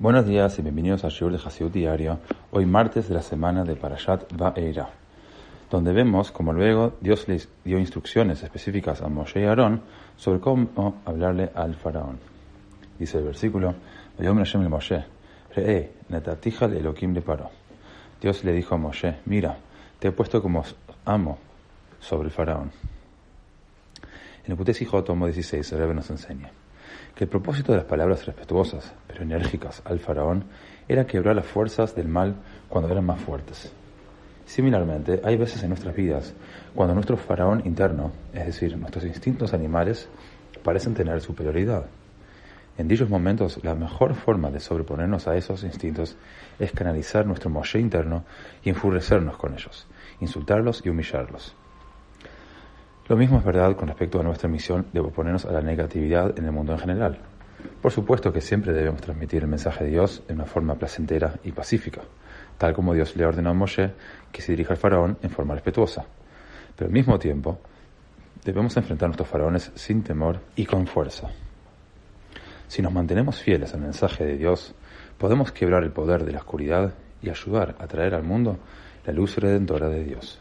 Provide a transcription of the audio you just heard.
Buenos días y bienvenidos a Shiur de Hasidut Diario, hoy martes de la semana de Parashat Va'era, donde vemos como luego Dios les dio instrucciones específicas a Moshe y Aarón sobre cómo hablarle al faraón. Dice el versículo. Dios le dijo a Moshe, mira, te he puesto como amo sobre el faraón. En el Putes tomo 16, el Rebbe nos enseña que el propósito de las palabras respetuosas, pero enérgicas al faraón era quebrar las fuerzas del mal cuando eran más fuertes. Similarmente, hay veces en nuestras vidas cuando nuestro faraón interno, es decir, nuestros instintos animales, parecen tener superioridad. En dichos momentos, la mejor forma de sobreponernos a esos instintos es canalizar nuestro Moshe interno y enfurecernos con ellos, insultarlos y humillarlos. Lo mismo es verdad con respecto a nuestra misión de oponernos a la negatividad en el mundo en general. Por supuesto que siempre debemos transmitir el mensaje de Dios en una forma placentera y pacífica, tal como Dios le ordenó a Moshe que se dirija al faraón en forma respetuosa. Pero al mismo tiempo, debemos enfrentar a nuestros faraones sin temor y con fuerza. Si nos mantenemos fieles al mensaje de Dios, podemos quebrar el poder de la oscuridad y ayudar a traer al mundo la luz redentora de Dios.